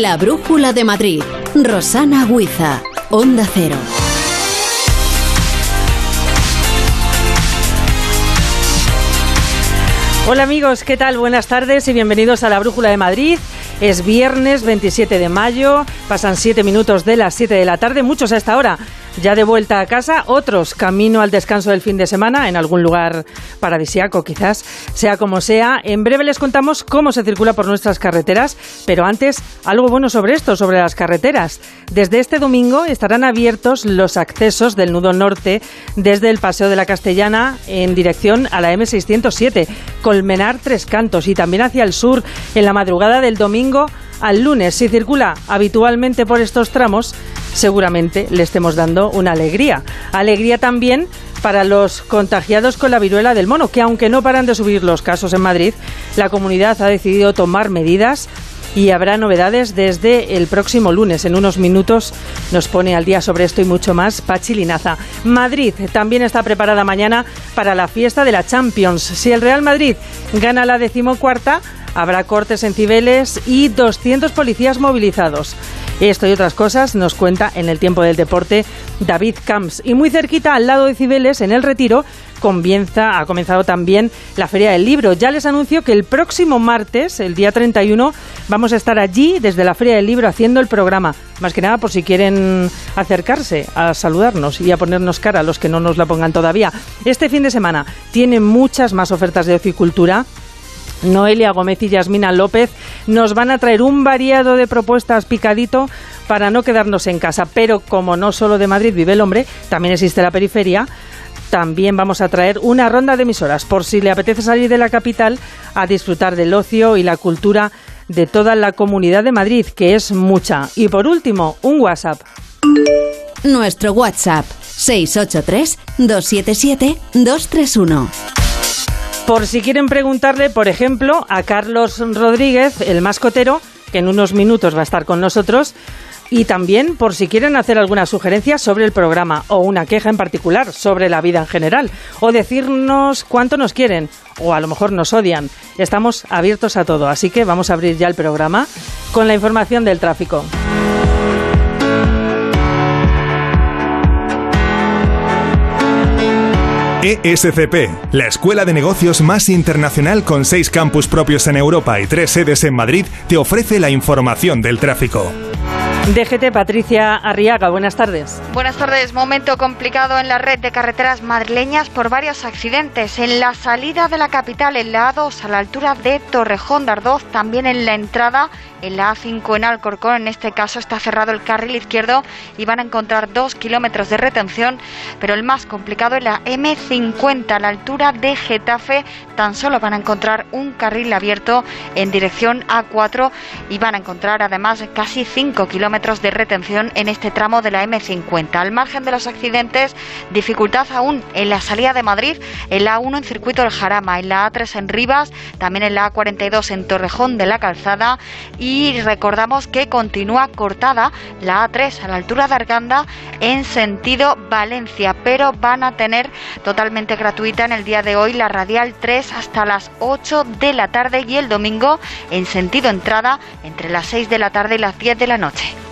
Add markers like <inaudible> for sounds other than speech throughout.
La Brújula de Madrid. Rosana Huiza. Onda Cero. Hola amigos, ¿qué tal? Buenas tardes y bienvenidos a la Brújula de Madrid. Es viernes 27 de mayo, pasan 7 minutos de las 7 de la tarde, muchos a esta hora ya de vuelta a casa, otros camino al descanso del fin de semana en algún lugar paradisiaco quizás, sea como sea. En breve les contamos cómo se circula por nuestras carreteras, pero antes algo bueno sobre esto, sobre las carreteras. Desde este domingo estarán abiertos los accesos del nudo norte desde el Paseo de la Castellana en dirección a la M607, Colmenar Tres Cantos y también hacia el sur en la madrugada del domingo al lunes. Si circula habitualmente por estos tramos, seguramente le estemos dando una alegría. Alegría también para los contagiados con la viruela del mono, que aunque no paran de subir los casos en Madrid, la comunidad ha decidido tomar medidas y habrá novedades desde el próximo lunes. En unos minutos nos pone al día sobre esto y mucho más Pachi Linaza. Madrid también está preparada mañana para la fiesta de la Champions. Si el Real Madrid gana la decimocuarta, habrá cortes en Cibeles y 200 policías movilizados. Esto y otras cosas nos cuenta en el tiempo del deporte David Camps. Y muy cerquita, al lado de Cibeles, en el Retiro, comienza, ha comenzado también la Feria del Libro. Ya les anuncio que el próximo martes, el día 31, vamos a estar allí desde la Feria del Libro haciendo el programa. Más que nada por si quieren acercarse a saludarnos y a ponernos cara a los que no nos la pongan todavía. Este fin de semana tiene muchas más ofertas de ocicultura Noelia Gómez y Yasmina López nos van a traer un variado de propuestas picadito para no quedarnos en casa. Pero como no solo de Madrid vive el hombre, también existe la periferia. También vamos a traer una ronda de emisoras por si le apetece salir de la capital a disfrutar del ocio y la cultura de toda la comunidad de Madrid, que es mucha. Y por último, un WhatsApp. Nuestro WhatsApp 683 277 231 por si quieren preguntarle, por ejemplo, a Carlos Rodríguez, el mascotero, que en unos minutos va a estar con nosotros, y también por si quieren hacer alguna sugerencia sobre el programa o una queja en particular sobre la vida en general, o decirnos cuánto nos quieren, o a lo mejor nos odian. Estamos abiertos a todo, así que vamos a abrir ya el programa con la información del tráfico. ESCP, la escuela de negocios más internacional con seis campus propios en Europa y tres sedes en Madrid, te ofrece la información del tráfico. DGT Patricia Arriaga, buenas tardes. Buenas tardes. Momento complicado en la red de carreteras madrileñas por varios accidentes. En la salida de la capital, en la A2, a la altura de Torrejón de Ardoz, también en la entrada en la A5 en Alcorcón. En este caso está cerrado el carril izquierdo y van a encontrar dos kilómetros de retención, pero el más complicado es la M50 a la altura de Getafe. Tan solo van a encontrar un carril abierto en dirección A4 y van a encontrar además casi 5 kilómetros de retención en este tramo de la M50. Al margen de los accidentes, dificultad aún en la salida de Madrid, en la A1 en Circuito del Jarama, en la A3 en Rivas, también en la A42 en Torrejón de la Calzada y y recordamos que continúa cortada la A3 a la altura de Arganda en sentido Valencia, pero van a tener totalmente gratuita en el día de hoy la radial 3 hasta las 8 de la tarde y el domingo en sentido entrada entre las 6 de la tarde y las 10 de la noche.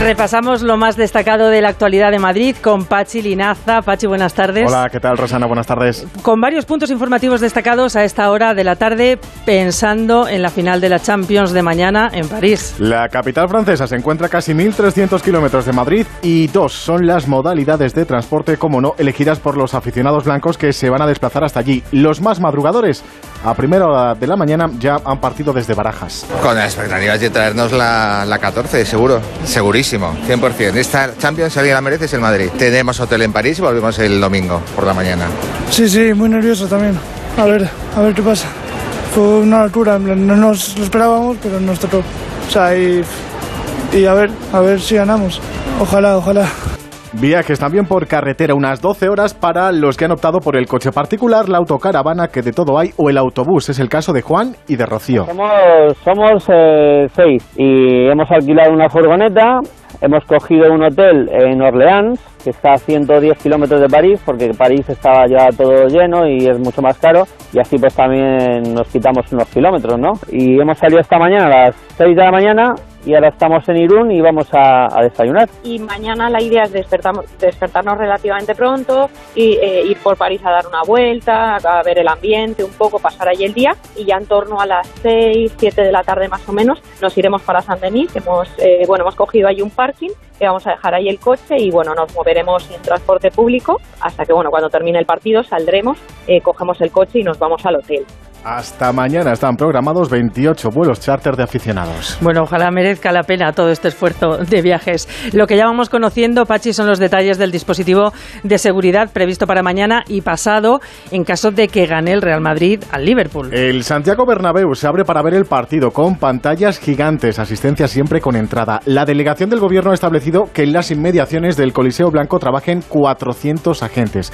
Repasamos lo más destacado de la actualidad de Madrid con Pachi Linaza. Pachi, buenas tardes. Hola, ¿qué tal, Rosana? Buenas tardes. Con varios puntos informativos destacados a esta hora de la tarde, pensando en la final de la Champions de mañana en París. La capital francesa se encuentra a casi 1.300 kilómetros de Madrid y dos son las modalidades de transporte, como no, elegidas por los aficionados blancos que se van a desplazar hasta allí. Los más madrugadores, a primera hora de la mañana, ya han partido desde Barajas. Con las expectativas de traernos la, la 14, seguro, segurísimo. 100%. Esta Champions, si alguien la merece, es el Madrid. Tenemos hotel en París y volvemos el domingo por la mañana. Sí, sí, muy nervioso también. A ver, a ver qué pasa. fue una altura, no nos lo esperábamos, pero nos tocó. O sea, y, y a ver, a ver si ganamos. Ojalá, ojalá. Viajes también por carretera, unas 12 horas para los que han optado por el coche particular, la autocaravana, que de todo hay, o el autobús. Es el caso de Juan y de Rocío. Somos, somos eh, seis y hemos alquilado una furgoneta, hemos cogido un hotel en Orleans, que está a 110 kilómetros de París, porque París estaba ya todo lleno y es mucho más caro, y así pues también nos quitamos unos kilómetros, ¿no? Y hemos salido esta mañana a las 6 de la mañana y ahora estamos en Irún y vamos a, a desayunar. Y mañana la idea es despertarnos relativamente pronto y eh, ir por París a dar una vuelta, a ver el ambiente un poco, pasar allí el día y ya en torno a las 6, 7 de la tarde más o menos nos iremos para Saint-Denis, hemos, eh, bueno, hemos cogido ahí un parking que vamos a dejar ahí el coche y bueno, nos moveremos en transporte público hasta que bueno, cuando termine el partido saldremos, eh, cogemos el coche y nos vamos al hotel. Hasta mañana están programados 28 vuelos charter de aficionados. Bueno, ojalá merezca la pena todo este esfuerzo de viajes. Lo que ya vamos conociendo, Pachi, son los detalles del dispositivo de seguridad previsto para mañana y pasado en caso de que gane el Real Madrid al Liverpool. El Santiago Bernabéu se abre para ver el partido con pantallas gigantes, asistencia siempre con entrada. La delegación del gobierno ha establecido que en las inmediaciones del Coliseo Blanco trabajen 400 agentes.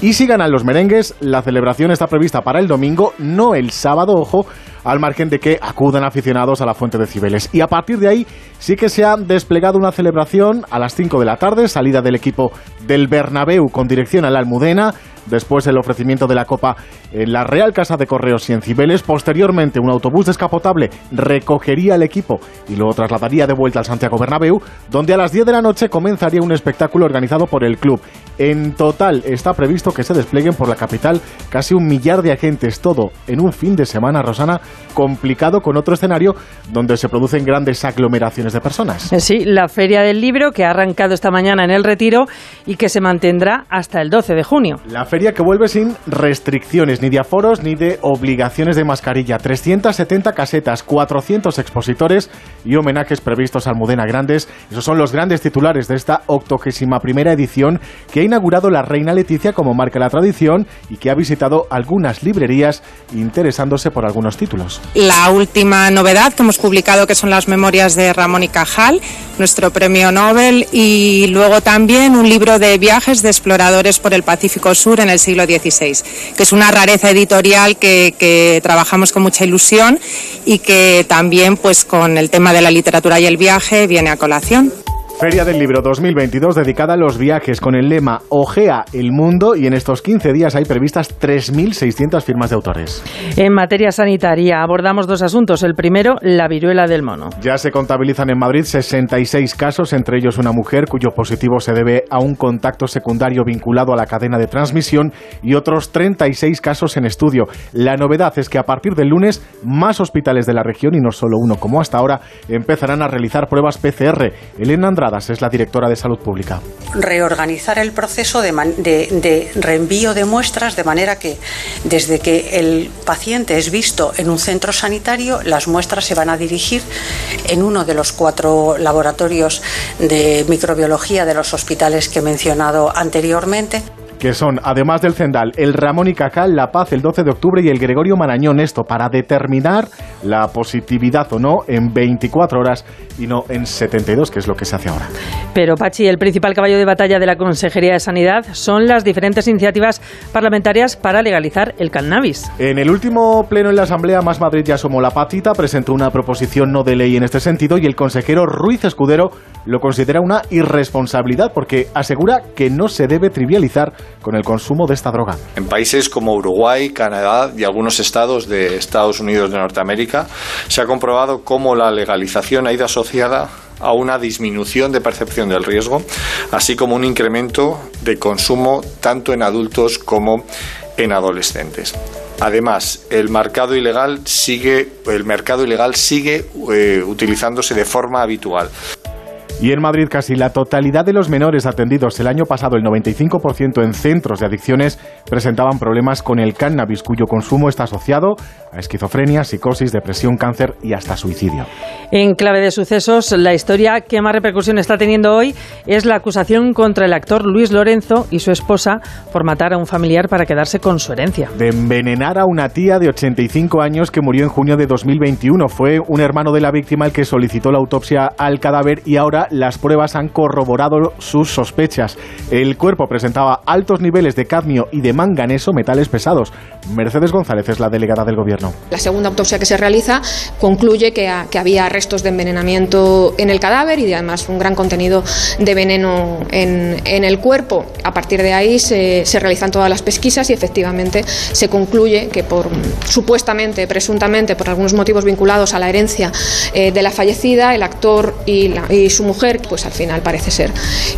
Y si ganan los merengues, la celebración está prevista para el domingo, no el sábado, ojo, al margen de que acudan aficionados a la fuente de Cibeles. Y a partir de ahí sí que se ha desplegado una celebración a las 5 de la tarde, salida del equipo del Bernabéu con dirección a la Almudena, después el ofrecimiento de la Copa en la Real Casa de Correos y en Cibeles. Posteriormente, un autobús descapotable recogería el equipo y lo trasladaría de vuelta al Santiago Bernabéu, donde a las 10 de la noche comenzaría un espectáculo organizado por el club. En total está previsto que se desplieguen por la capital casi un millar de agentes, todo en un fin de semana, Rosana, complicado con otro escenario donde se producen grandes aglomeraciones de personas. Sí, la Feria del Libro que ha arrancado esta mañana en el Retiro y que se mantendrá hasta el 12 de junio. La feria que vuelve sin restricciones ni de aforos ni de obligaciones de mascarilla. 370 casetas, 400 expositores y homenajes previstos a Almudena Grandes. Esos son los grandes titulares de esta 81 primera edición que ha inaugurado la Reina Leticia como marca la tradición y que ha visitado algunas librerías interesándose por algunos títulos. La última novedad que hemos publicado que son las memorias de Ramón y Cajal, nuestro premio Nobel y luego también un libro de viajes de exploradores por el Pacífico Sur en el siglo XVI, que es una rareza editorial que, trabajamos con mucha ilusión y que también pues con el tema de la literatura y el viaje viene a colación. Feria del Libro 2022 dedicada a los viajes con el lema Ojea el mundo y en estos 15 días hay previstas 3.600 firmas de autores. En materia sanitaria abordamos dos asuntos. El primero, la viruela del mono. Ya se contabilizan en Madrid 66 casos, entre ellos una mujer cuyo positivo se debe a un contacto secundario vinculado a la cadena de transmisión y otros 36 casos en estudio. La novedad es que a partir del lunes más hospitales de la región y no solo uno como hasta ahora empezarán a realizar pruebas PCR. Elena Es la directora de Salud Pública. Reorganizar el proceso de, de, de, reenvío de muestras de manera que desde que el paciente es visto en un centro sanitario, las muestras se van a dirigir en uno de los cuatro laboratorios de microbiología de los hospitales que he mencionado anteriormente que son, además del Zendal, el Ramón y Cajal, La Paz el 12 de octubre y el Gregorio Marañón. Esto para determinar la positividad o no en 24 horas y no en 72, que es lo que se hace ahora. Pero, Pachi, el principal caballo de batalla de la Consejería de Sanidad son las diferentes iniciativas parlamentarias para legalizar el cannabis. En el último pleno en la Asamblea, Más Madrid ya asomó la patita, presentó una proposición no de ley en este sentido y el consejero Ruiz Escudero lo considera una irresponsabilidad porque asegura que no se debe trivializar con el consumo de esta droga. En países como Uruguay, Canadá y algunos estados de Estados Unidos de Norteamérica se ha comprobado cómo la legalización ha ido asociada a una disminución de percepción del riesgo, así como un incremento de consumo tanto en adultos como en adolescentes. Además, el mercado ilegal sigue, el mercado ilegal sigue eh, utilizándose de forma habitual. Y en Madrid casi la totalidad de los menores atendidos el año pasado, el 95% en centros de adicciones, presentaban problemas con el cannabis, cuyo consumo está asociado a esquizofrenia, psicosis, depresión, cáncer y hasta suicidio. En clave de sucesos, la historia que más repercusión está teniendo hoy es la acusación contra el actor Luis Lorenzo y su esposa por matar a un familiar para quedarse con su herencia. De envenenar a una tía de 85 años que murió en junio de 2021. Fue un hermano de la víctima el que solicitó la autopsia al cadáver y ahora las pruebas han corroborado sus sospechas. El cuerpo presentaba altos niveles de cadmio y de manganeso, metales pesados. Mercedes González es la delegada del gobierno. La segunda autopsia que se realiza concluye que, ha- que había restos de envenenamiento en el cadáver y además un gran contenido de veneno en, el cuerpo. A partir de ahí se, realizan todas las pesquisas y efectivamente se concluye que por supuestamente, presuntamente, por algunos motivos vinculados a la herencia eh, de la fallecida, el actor y, y su mujer, pues al final parece ser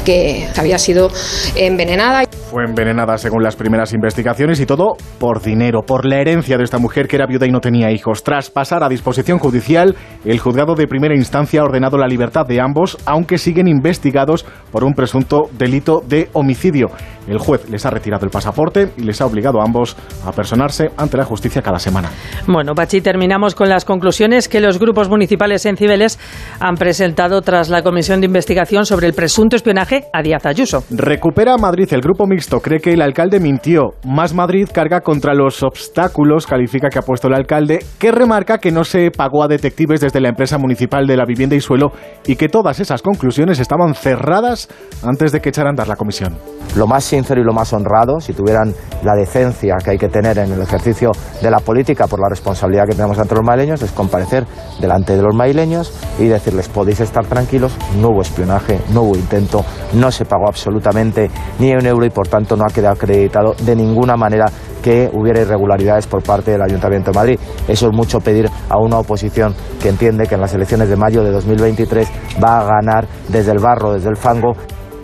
que había sido envenenada. Fue envenenada según las primeras investigaciones y todo por dinero, por la herencia de esta mujer que era viuda y no tenía hijos. Tras pasar a disposición judicial, el juzgado de primera instancia ha ordenado la libertad de ambos, aunque siguen investigados por un presunto delito de homicidio. El juez les ha retirado el pasaporte y les ha obligado a ambos a personarse ante la justicia cada semana. Bueno, Pachi, terminamos con las conclusiones que los grupos municipales en Cibeles han presentado tras la comisión de investigación sobre el presunto espionaje a Díaz Ayuso. Recupera Madrid. El grupo mixto cree que el alcalde mintió. Más Madrid carga contra los obstáculos, califica que ha puesto el alcalde, que remarca que no se pagó a detectives desde la empresa municipal de la vivienda y suelo y que todas esas conclusiones estaban cerradas antes de que echaran a andar la comisión. lo más sincero y lo más honrado, si tuvieran la decencia que hay que tener en el ejercicio de la política por la responsabilidad que tenemos ante los madrileños, es comparecer delante de los madrileños y decirles podéis estar tranquilos, no hubo espionaje, no hubo intento, no se pagó absolutamente ni un euro y por tanto no ha quedado acreditado de ninguna manera que hubiera irregularidades por parte del Ayuntamiento de Madrid. Eso es mucho pedir a una oposición que entiende que en las elecciones de mayo de 2023 va a ganar desde el barro, desde el fango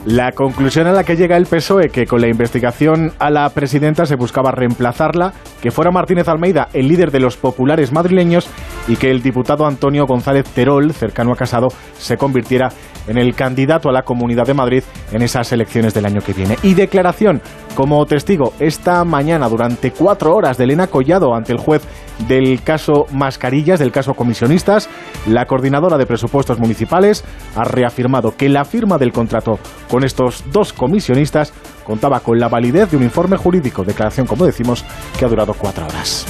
La conclusión a la que llega el PSOE, que con la investigación a la presidenta se buscaba reemplazarla, que fuera Martínez Almeida el líder de los populares madrileños y que el diputado Antonio González Terol, cercano a Casado, se convirtiera en el candidato a la Comunidad de Madrid en esas elecciones del año que viene. Y declaración como testigo esta mañana durante cuatro horas de Elena Collado ante el juez del caso Mascarillas, del caso Comisionistas, la coordinadora de presupuestos municipales ha reafirmado que la firma del contrato con estos dos comisionistas contaba con la validez de un informe jurídico, declaración, como decimos, que ha durado cuatro horas.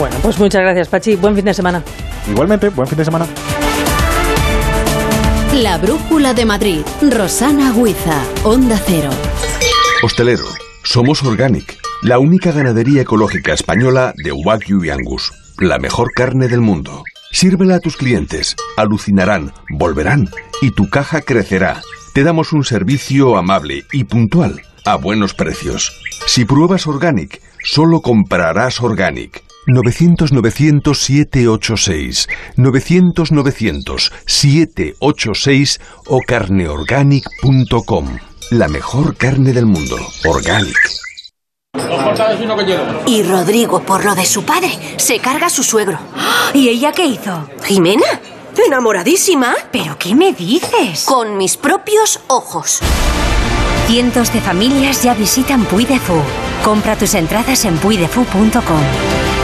Bueno, pues muchas gracias, Pachi. Buen fin de semana. Igualmente, buen fin de semana. La Brújula de Madrid. Rosana Huiza. Onda Cero. Hostelero, somos Organic, la única ganadería ecológica española de Wagyu y Angus, la mejor carne del mundo. Sírvela a tus clientes, alucinarán, volverán y tu caja crecerá. Te damos un servicio amable y puntual, a buenos precios. Si pruebas Organic, solo comprarás Organic. 900-900-786, 900-900-786 o carneorganic.com. La mejor carne del mundo. Organic. Y Rodrigo, por lo de su padre, se carga a su suegro. ¿Y ella qué hizo? ¿Jimena? ¿Enamoradísima? ¿Pero qué me dices? Con mis propios ojos. Cientos de familias ya visitan Puy de Fou. Compra tus entradas en puydefou.com.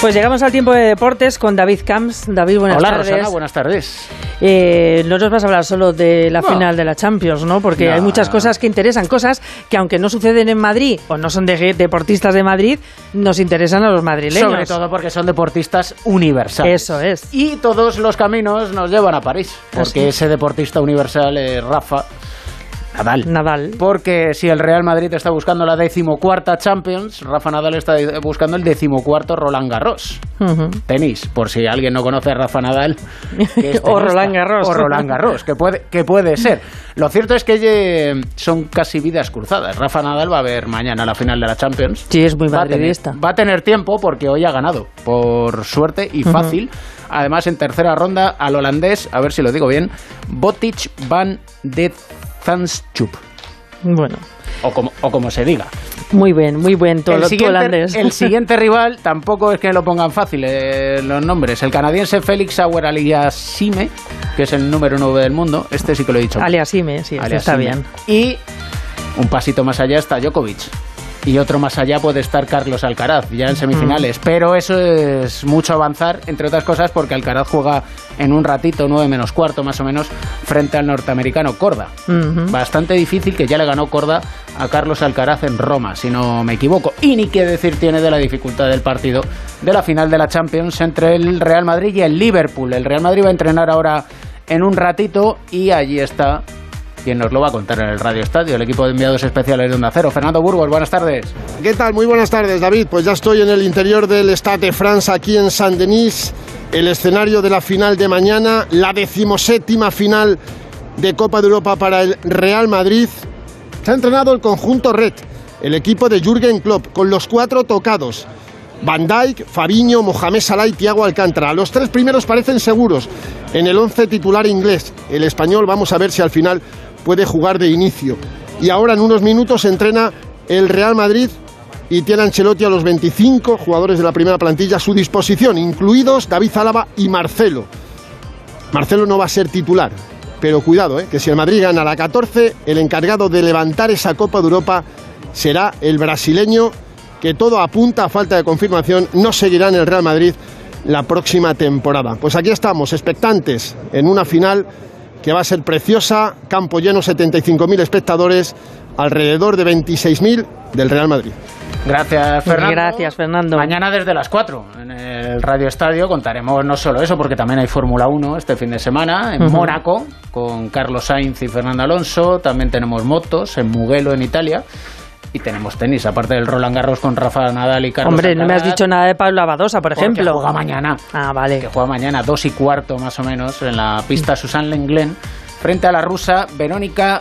Pues llegamos al tiempo de deportes con David Camps. David, buenas Hola, tardes. Rosana, buenas tardes. Eh, no nos vas a hablar solo de la No. final de la Champions, ¿no? Porque No. hay muchas cosas que interesan, cosas que aunque no suceden en Madrid o no son de deportistas de Madrid, nos interesan a los madrileños. Sobre todo porque son deportistas universales. Eso es. Y todos los caminos nos llevan a París, ¿Ah, porque ese deportista universal, eh, Rafa, Nadal. Nadal. Porque si el Real Madrid está buscando la decimocuarta Champions, Rafa Nadal está buscando el decimocuarto Roland Garros. Tenis, por si alguien no conoce a Rafa Nadal. <laughs> O. Roland Garros. O Roland Garros, que puede, que puede ser. Lo cierto es que eh, son casi vidas cruzadas. Rafa Nadal va a ver mañana la final de la Champions. Sí, es muy Va a tener- madridista. Va a tener tiempo porque hoy ha ganado, por suerte y fácil. Además, en tercera ronda al holandés, a ver si lo digo bien, Botic van de Zandschup. Bueno, O como, o como se diga. muy bien, muy bien, todo el, siguiente, holandés. el <laughs> siguiente rival tampoco es que lo pongan fácil eh, los nombres. El canadiense Félix Auer Aliassime, que es el número 9 del mundo. Este sí que lo he dicho. Aliasime, sí, este está bien. Y un pasito más allá está Djokovic. Y otro más allá puede estar Carlos Alcaraz, ya en semifinales. Pero eso es mucho avanzar, entre otras cosas, porque Alcaraz juega en un ratito, 9 menos cuarto más o menos, frente al norteamericano Corda. Bastante difícil que ya le ganó Corda a Carlos Alcaraz en Roma, si no me equivoco. Y ni qué decir tiene de la dificultad del partido de la final de la Champions entre el Real Madrid y el Liverpool. El Real Madrid va a entrenar ahora en un ratito y allí está quien nos lo va a contar en el Radio Estadio, el equipo de enviados especiales de Onda Cero. Fernando Burgos, buenas tardes. ¿Qué tal? Muy buenas tardes, David. Pues ya estoy en el interior del Stade de France, aquí en Saint-Denis, el escenario de la final de mañana, la decimoséptima final de Copa de Europa para el Real Madrid. Se ha entrenado el conjunto Red, el equipo de Jürgen Klopp, con los cuatro tocados. Van Dijk, Fabiño, Mohamed Salah y Thiago Alcántara. Los tres primeros parecen seguros en el once titular inglés. El español, vamos a ver si al final puede jugar de inicio. Y ahora en unos minutos entrena el Real Madrid y tiene Ancelotti a los 25 jugadores de la primera plantilla a su disposición, incluidos David Álava y Marcelo. Marcelo no va a ser titular, pero cuidado, ¿eh? que si el Madrid gana la 14, el encargado de levantar esa Copa de Europa será el brasileño, que todo apunta a falta de confirmación, no seguirá en el Real Madrid la próxima temporada. Pues aquí estamos, expectantes, en una final que va a ser preciosa, campo lleno, 75.000 espectadores, alrededor de 26.000 del Real Madrid. Gracias, Fernando. Gracias, Fernando. Mañana desde las 4 en el Radio Estadio contaremos no solo eso, porque también hay Fórmula 1 este fin de semana en. Mónaco con Carlos Sainz y Fernando Alonso. También tenemos motos en Mugello, en Italia. Y tenemos tenis, aparte del Roland Garros con Rafa Nadal y Carlos Hombre, no me has dicho nada de Pablo Abadosa, por ejemplo. juega mañana. Ah, vale. Que juega mañana, dos y cuarto más o menos, en la pista Susan Lenglen, frente a la rusa Verónica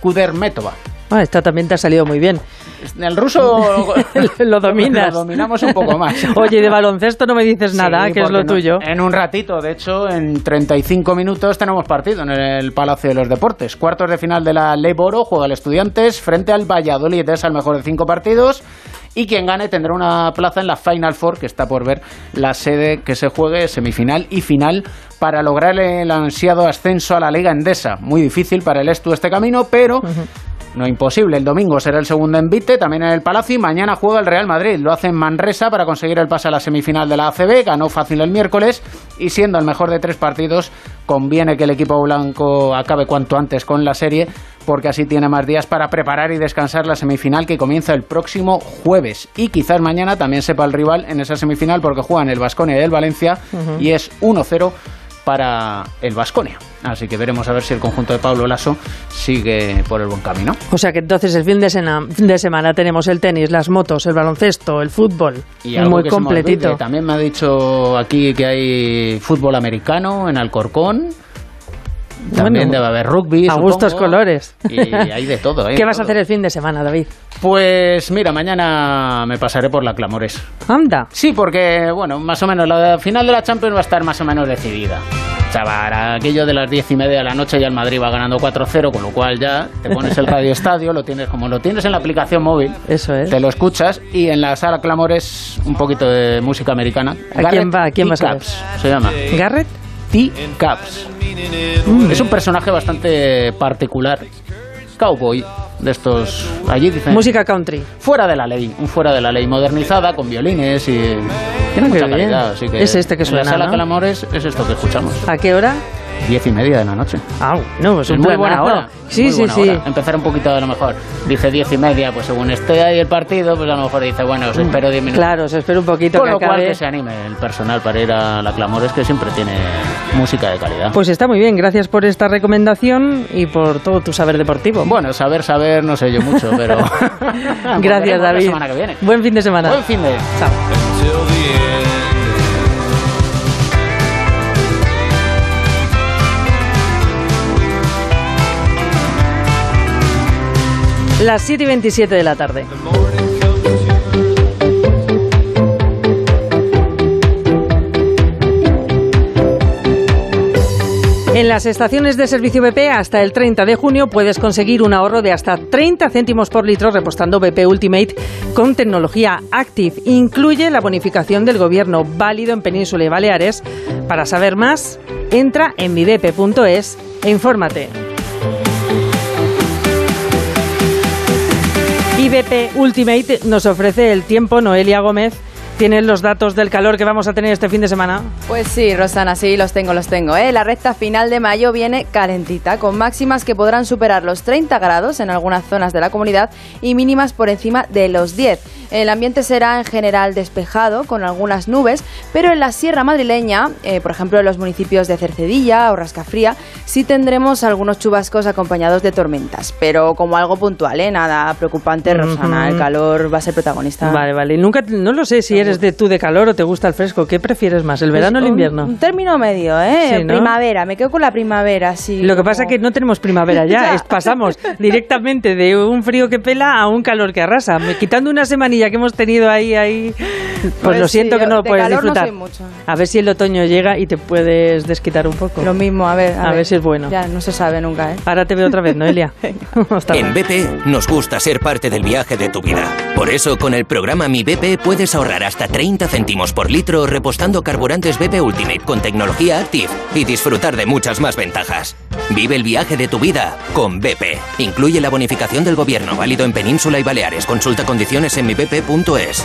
Kudermetova. Ah, esta también te ha salido muy bien. <laughs> El ruso <laughs> lo dominas. Lo dominamos un poco más. <laughs> Oye, de baloncesto no me dices nada, Sí, que es lo no- tuyo. En un ratito, de hecho, en 35 minutos tenemos partido en el Palacio de los Deportes. Cuartos de final de la Ley Boro, juega el Estudiantes frente al Valladolid, es al mejor de cinco partidos. Y quien gane tendrá una plaza en la Final Four, que está por ver la sede que se juegue, semifinal y final, para lograr el ansiado ascenso a la Liga Endesa. Muy difícil para el Estu este camino, pero no imposible. El domingo será el segundo envite, también en el Palacio, y mañana juega el Real Madrid. Lo hace en Manresa para conseguir el pase a la semifinal de la ACB. Ganó fácil el miércoles y siendo el mejor de tres partidos, conviene que el equipo blanco acabe cuanto antes con la serie, porque así tiene más días para preparar y descansar la semifinal que comienza el próximo jueves. Y quizás mañana también sepa el rival en esa semifinal, porque juegan el Vasconia y el Valencia, y es 1-0 para el Vasconia. Así que veremos a ver si el conjunto de Pablo Lasso sigue por el buen camino. O sea que entonces el fin de, sena- fin de semana tenemos el tenis, las motos, el baloncesto, el fútbol. Y algo muy que se me completito. También me ha dicho aquí que hay fútbol americano en Alcorcón. También Bueno, debe haber rugby. a gustos colores. Y hay de todo, <laughs> ¿eh? ¿Qué vas a hacer el fin de semana, David? Pues mira, mañana me pasaré por la Clamores. Anda. Sí, porque, bueno, más o menos la final de la Champions va a estar más o menos decidida. Para aquello de las diez y media de la noche ya el Madrid va ganando 4-0, con lo cual ya te pones el radio estadio, lo tienes como lo tienes en la aplicación móvil. Eso es. Te lo escuchas y en la sala Clamores un poquito de música americana. ¿A quién va- a quién vas a se llama. ¿Garrett? T-Caps. Es un personaje bastante particular. Cowboy de estos allí dicen Música country. fuera de la ley, un fuera de la ley modernizada con violines y tiene mucha calidad, así que Es este que en suena, la sala ¿no? Clamores es esto que escuchamos. ¿A qué hora? Diez y media de la noche. Ah, no, pues es muy buena hora. Sí, muy sí, buena sí. hora. Empezar un poquito a lo mejor. Dije diez y media, pues según esté ahí el partido, pues a lo mejor dice, bueno, os espero diez minutos. Claro, se espera un poquito Con que lo cual acabe. que se anime el personal para ir a la Clamores, que siempre tiene música de calidad. Pues está muy bien, gracias por esta recomendación y por todo tu saber deportivo. Bueno, saber, saber, no sé yo mucho, pero... <laughs> <laughs> Gracias, Volveremos la David. semana que viene. Buen fin de semana. Buen fin de... Chao. Las 7 y 27 de la tarde. En las estaciones de servicio BP hasta el 30 de junio puedes conseguir un ahorro de hasta 30 céntimos por litro repostando BP Ultimate con tecnología Active. Incluye la bonificación del gobierno válido en Península y Baleares. Para saber más, entra en midep.es e infórmate. Y BP Ultimate nos ofrece el tiempo, Noelia Gómez. ¿Tienes los datos del calor que vamos a tener este fin de semana? Pues sí, Rosana, sí, los tengo, los tengo. ¿eh? La recta final de mayo viene calentita, con máximas que podrán superar los 30 grados en algunas zonas de la comunidad y mínimas por encima de los 10. El ambiente será en general despejado, con algunas nubes, pero en la sierra madrileña, eh, por ejemplo en los municipios de Cercedilla o Rascafría, sí tendremos algunos chubascos acompañados de tormentas, pero como algo puntual, ¿eh? nada preocupante, Rosana, Ujú. el calor va a ser protagonista. Vale, vale. Nunca, no lo sé si eres de tú de calor o te gusta el fresco. ¿Qué prefieres más, el verano o el Pues un- invierno? Un término medio, ¿eh? Sí, ¿no? Primavera, me quedo con la primavera, sí. Lo que pasa es que no tenemos primavera ya, <laughs> Ya. es- pasamos directamente de un frío que pela a un calor que arrasa. Me- Quitando una semanilla que hemos tenido ahí, ahí, pues, Pues lo sí, siento que yo no lo de puedes calor no disfrutar. soy mucho. A ver si el otoño llega y te puedes desquitar un poco. Lo mismo, a ver. A, ver. si es bueno. Ya, no se sabe nunca, ¿eh? Ahora te veo otra vez, Noelia. <laughs> Hasta En BP nos gusta ser parte del viaje de tu vida. Por eso, con el programa Mi BP puedes ahorrar hasta 30 céntimos por litro repostando carburantes BP Ultimate con tecnología Active y disfrutar de muchas más ventajas. Vive el viaje de tu vida con BP. Incluye la bonificación del gobierno válido en Península y Baleares. Consulta condiciones en mibp.es.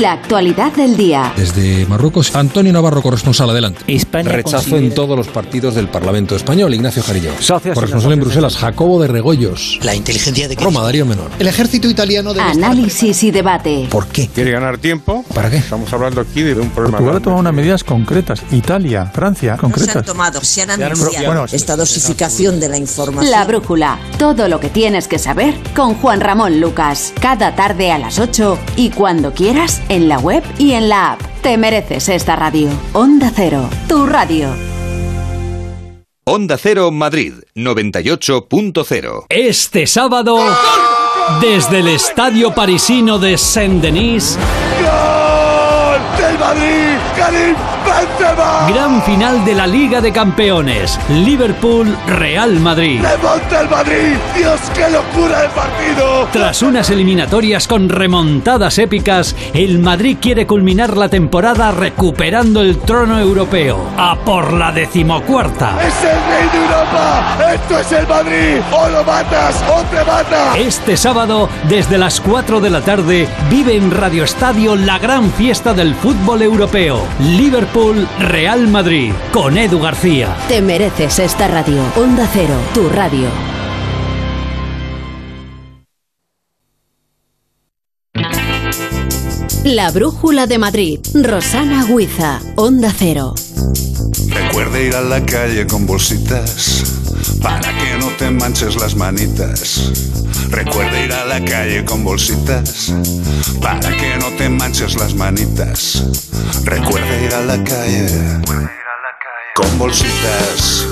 La actualidad del día. Desde Marruecos, Antonio Navarro, corresponsal, adelante. Rechazo en todos los partidos del Parlamento español. Ignacio Jarillo. Socios corresponsal en Bruselas, Jacobo de Regoyos. La inteligencia de Roma, Darío Menor. El ejército italiano de Análisis y debate. ¿Por qué? ¿Quiere ganar tiempo? ¿Para qué? Estamos hablando aquí de un problema. Portugal ha tomado unas medidas concretas. Italia, Francia, se han concretas. tomado, se han anunciado. esta dosificación de la información. La brújula. Todo lo que tienes que saber con Juan Ramón Lucas. Cada tarde a las 8 y cuando quieras en la web y en la app. Te mereces esta radio. Onda Cero. Tu radio. Onda Cero Madrid 98.0. Este sábado, desde el estadio parisino de Saint-Denis, ¡Gol del Madrid! ¡Karim Benzema! Gran final de la Liga de Campeones. Liverpool-Real Madrid. ¡Remonta el Madrid! ¡Dios, qué locura de partido! Tras unas eliminatorias con remontadas épicas, el Madrid quiere culminar la temporada recuperando el trono europeo. A por la decimocuarta. ¡Es el rey de Europa! ¡Esto es el Madrid! ¡O lo matas o te mata! Este sábado, desde las 4 de la tarde, vive en Radio Estadio la gran fiesta del fútbol europeo. Liverpool-Real Madrid. Con Edu García. Te mereces esta radio. Onda Cero, tu radio. La Brújula de Madrid. Rosana Huiza. Onda Cero. Recuerda ir a la calle con bolsitas para que no te manches las manitas. Recuerda ir a la calle con bolsitas para que no te manches las manitas. Recuerda ir a la calle con bolsitas.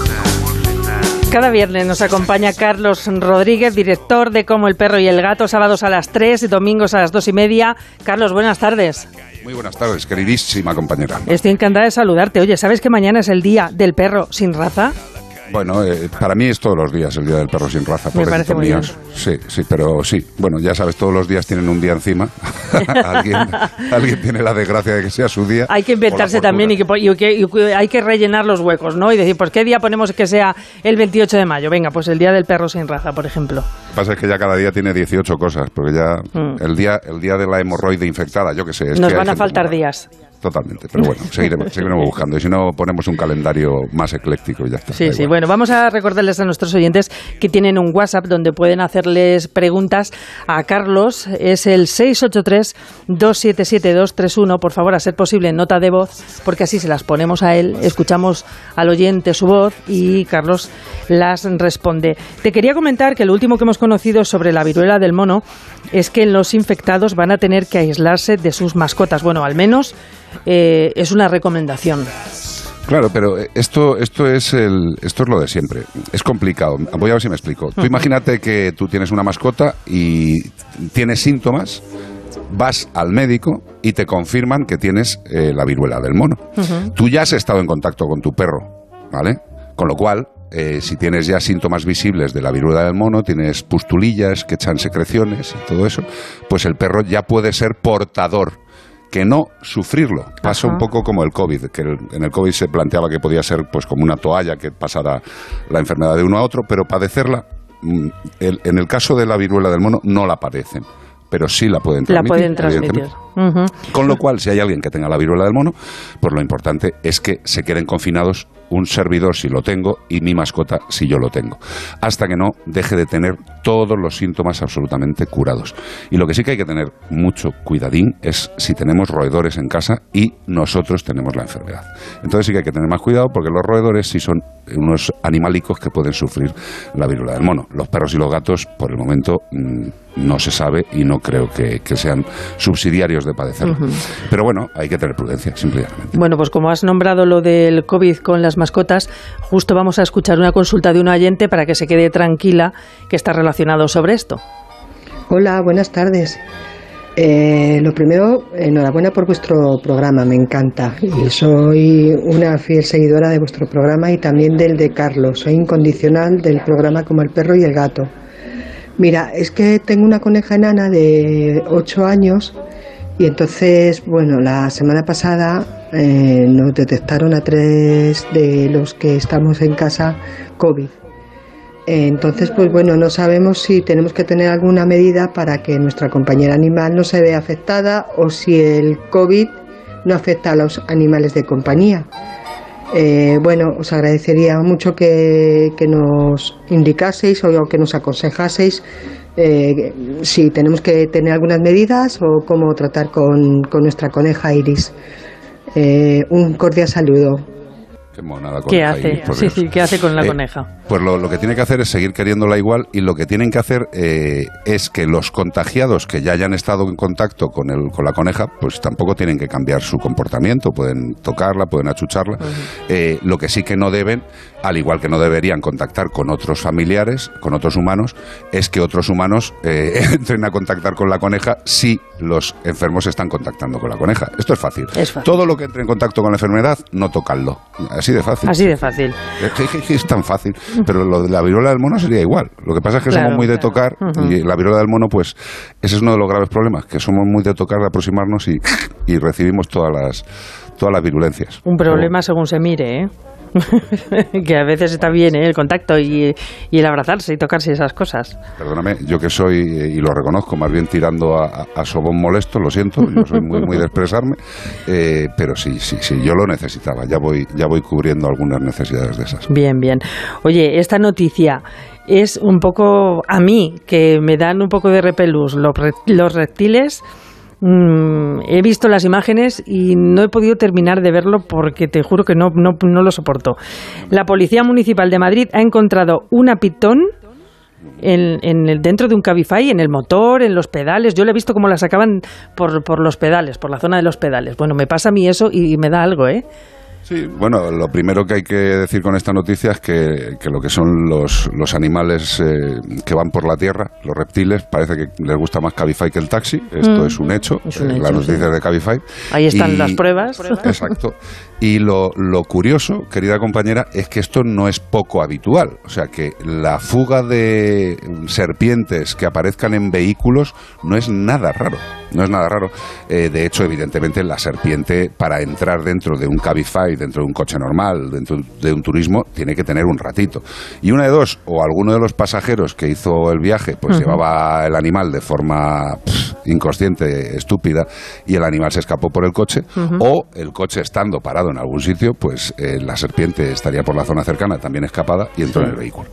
Cada viernes nos acompaña Carlos Rodríguez, director de Como el perro y el gato, sábados a las 3 y domingos a las 2 y media. Carlos, buenas tardes. Muy buenas tardes, queridísima compañera. Estoy encantada de saludarte. Oye, ¿sabes que mañana es el día del perro sin raza? Bueno, eh, para mí es todos los días el Día del Perro sin raza. Me parece muy míos. Sí, sí, pero sí. Bueno, ya sabes, todos los días tienen un día encima. <laughs> alguien, alguien tiene la desgracia de que sea su día. Hay que inventarse también y que, y que- y que hay que rellenar los huecos, ¿no? Y decir, pues ¿qué día ponemos que sea el 28 de mayo? Venga, pues el Día del Perro sin raza, por ejemplo. Lo que pasa es que ya cada día tiene 18 cosas, porque ya Mm. el día el día de la hemorroide infectada, yo qué sé. es Nos que van a faltar rara. Totalmente, pero bueno, seguiremos, <laughs> seguiremos buscando. Y si no, ponemos un calendario más ecléctico y ya está. Sí, sí. igual. Bueno, vamos a recordarles a nuestros oyentes que tienen un WhatsApp donde pueden hacerles preguntas a Carlos. Es el 683-277231. Por favor, a ser posible, nota de voz, porque así se las ponemos a él, escuchamos al oyente su voz y Carlos las responde. Te quería comentar que lo último que hemos conocido sobre la viruela del mono es que los infectados van a tener que aislarse de sus mascotas. Bueno, al menos eh, es una recomendación. Claro, pero esto, esto, es el, esto es lo de siempre. Es complicado. Voy a ver si me explico. Tú imagínate que tú tienes una mascota y tienes síntomas, vas al médico y te confirman que tienes eh, la viruela del mono. Tú ya has estado en contacto con tu perro, ¿vale? Con lo cual, eh, si tienes ya síntomas visibles de la viruela del mono, tienes pustulillas que echan secreciones y todo eso, pues el perro ya puede ser portador que no sufrirlo. Pasa Ajá. un poco como el COVID, que el- en el COVID se planteaba que podía ser pues como una toalla que pasara la enfermedad de uno a otro, pero padecerla, mm, el- en el caso de la viruela del mono, no la padecen, pero sí la pueden La transmitir. pueden transmitir. Con lo cual, si hay alguien que tenga la viruela del mono, pues lo importante es que se queden confinados un servidor si lo tengo y mi mascota si yo lo tengo, hasta que no deje de tener todos los síntomas absolutamente curados. Y lo que sí que hay que tener mucho cuidadín es si tenemos roedores en casa y nosotros tenemos la enfermedad. Entonces sí que hay que tener más cuidado porque los roedores sí son unos animalicos que pueden sufrir la viruela del mono. Los perros y los gatos, por el momento, mm, no se sabe y no creo que, que sean subsidiarios de padecerlo. Pero bueno, hay que tener prudencia, simplemente. Bueno, pues como has nombrado lo del COVID con las mascotas, justo vamos a escuchar una consulta de un oyente para que se quede tranquila que está relacionado sobre esto. Hola, buenas tardes. Eh, lo primero, enhorabuena por vuestro programa, me encanta. Y soy una fiel seguidora de vuestro programa y también del de Carlos. Soy incondicional del programa como el perro y el gato. Mira, es que tengo una coneja enana de 8 años y entonces, bueno, la semana pasada eh, nos detectaron a tres de los que estamos en casa COVID. Entonces, pues bueno, no sabemos si tenemos que tener alguna medida para que nuestra compañera animal no se vea afectada o si el COVID no afecta a los animales de compañía. Eh, bueno, os agradecería mucho que, que nos indicaseis o que nos aconsejaseis eh, si tenemos que tener algunas medidas o cómo tratar con, con nuestra coneja Iris. Eh, un cordial saludo. Qué monada ¿Qué coneja hace? Sí, sí, ¿qué hace con la Eh, coneja? Pues lo, lo que tiene que hacer es seguir queriéndola igual y lo que tienen que hacer eh, es que los contagiados que ya hayan estado en contacto con, el, con la coneja, pues tampoco tienen que cambiar su comportamiento, pueden tocarla, pueden achucharla. Eh, lo que sí que no deben, al igual que no deberían contactar con otros familiares, con otros humanos, es que otros humanos <laughs> entren a contactar con la coneja si los enfermos están contactando con la coneja. Esto es fácil. Es fácil. Todo lo que entre en contacto con la enfermedad, no tocarlo. Así de fácil. Así de fácil. Es, es tan fácil. Pero lo de la viruela del mono sería igual. Lo que pasa es que Claro, somos muy de tocar y la viruela del mono, pues, ese es uno de los graves problemas, que somos muy de tocar, de aproximarnos y, y recibimos todas las, todas las virulencias. Un problema según se mire, ¿eh? <laughs> que a veces está bien ¿eh? el contacto y, y el abrazarse y tocarse esas cosas. Perdóname, yo que soy, eh, y lo reconozco, más bien tirando a, a- sobón molesto, lo siento, yo soy muy, muy de expresarme, <laughs> eh, pero sí, sí, sí, yo lo necesitaba, ya voy, ya voy cubriendo algunas necesidades de esas. Bien, bien. Oye, esta noticia es un poco, a mí, que me dan un poco de repelús los, re- los reptiles. Mm, he visto las imágenes y no he podido terminar de verlo porque te juro que no, no, no lo soporto. La Policía Municipal de Madrid ha encontrado una pitón en, en el, dentro de un Cabify, en el motor, en los pedales. Yo le he visto cómo la sacaban por, por los pedales, por la zona de los pedales. Bueno, me pasa a mí eso y, y me da algo, ¿eh? Sí, bueno, lo primero que hay que decir con esta noticia es que, que lo que son los, los animales eh, que van por la tierra, los reptiles, parece que les gusta más Cabify que el taxi. Esto Mm. es un hecho, Es un eh, hecho, la noticia sí. de Cabify. Ahí están Y- las pruebas. <laughs> Exacto. Y lo, lo curioso, querida compañera, es que esto no es poco habitual. O sea, que la fuga de serpientes que aparezcan en vehículos no es nada raro. No es nada raro. Eh, de hecho, evidentemente, la serpiente, para entrar dentro de un Cabify, dentro de un coche normal, dentro de un turismo, tiene que tener un ratito. Y una de dos, o alguno de los pasajeros que hizo el viaje, pues llevaba el animal de forma pff, inconsciente, estúpida, y el animal se escapó por el coche, o el coche estando parado en algún sitio, pues eh, la serpiente estaría por la zona cercana, también escapada, y entró Sí. en el vehículo.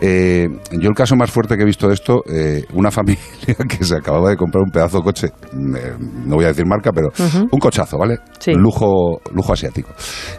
Eh, yo el caso más fuerte que he visto de esto, eh, una <laughs> familia que se acababa de comprar un pedazo de coche, eh, no voy a decir marca, pero un cochazo, ¿vale? Sí. Lujo, lujo asiático.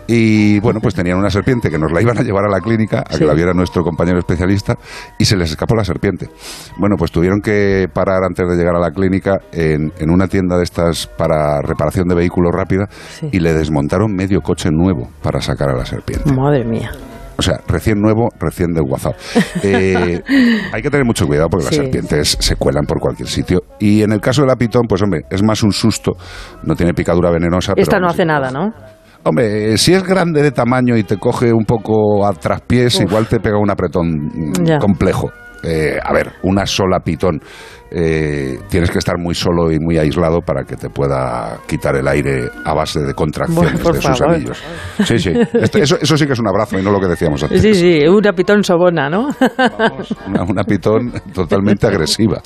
Y bueno, pues tenían una serpiente que nos la iban a llevar a la clínica, a Sí. que la viera nuestro compañero especialista, y se les escapó la serpiente. Bueno, pues tuvieron que parar antes de llegar a la clínica en, en una tienda de estas para reparación de vehículos rápida y le desmontaron medio coche nuevo para sacar a la serpiente. Madre mía. O sea, recién nuevo, recién desguazado. Eh, <laughs> hay que tener mucho cuidado porque Sí. las serpientes se cuelan por cualquier sitio. Y en el caso de la pitón, pues hombre, es más un susto. No tiene picadura venenosa. Esta pero, no hace nada, ¿no? Hombre, eh, si es grande de tamaño y te coge un poco a traspiés, Uf. igual te pega un apretón mm, Ya. complejo. Eh, a ver, una sola pitón. eh, tienes que estar muy solo y muy aislado para que te pueda quitar el aire a base de contracciones Bueno, de sus favor. anillos. Sí, sí. Eso, eso sí que es un abrazo y no lo que decíamos antes. Sí, sí, una pitón sobona, ¿no? Una, una pitón totalmente agresiva.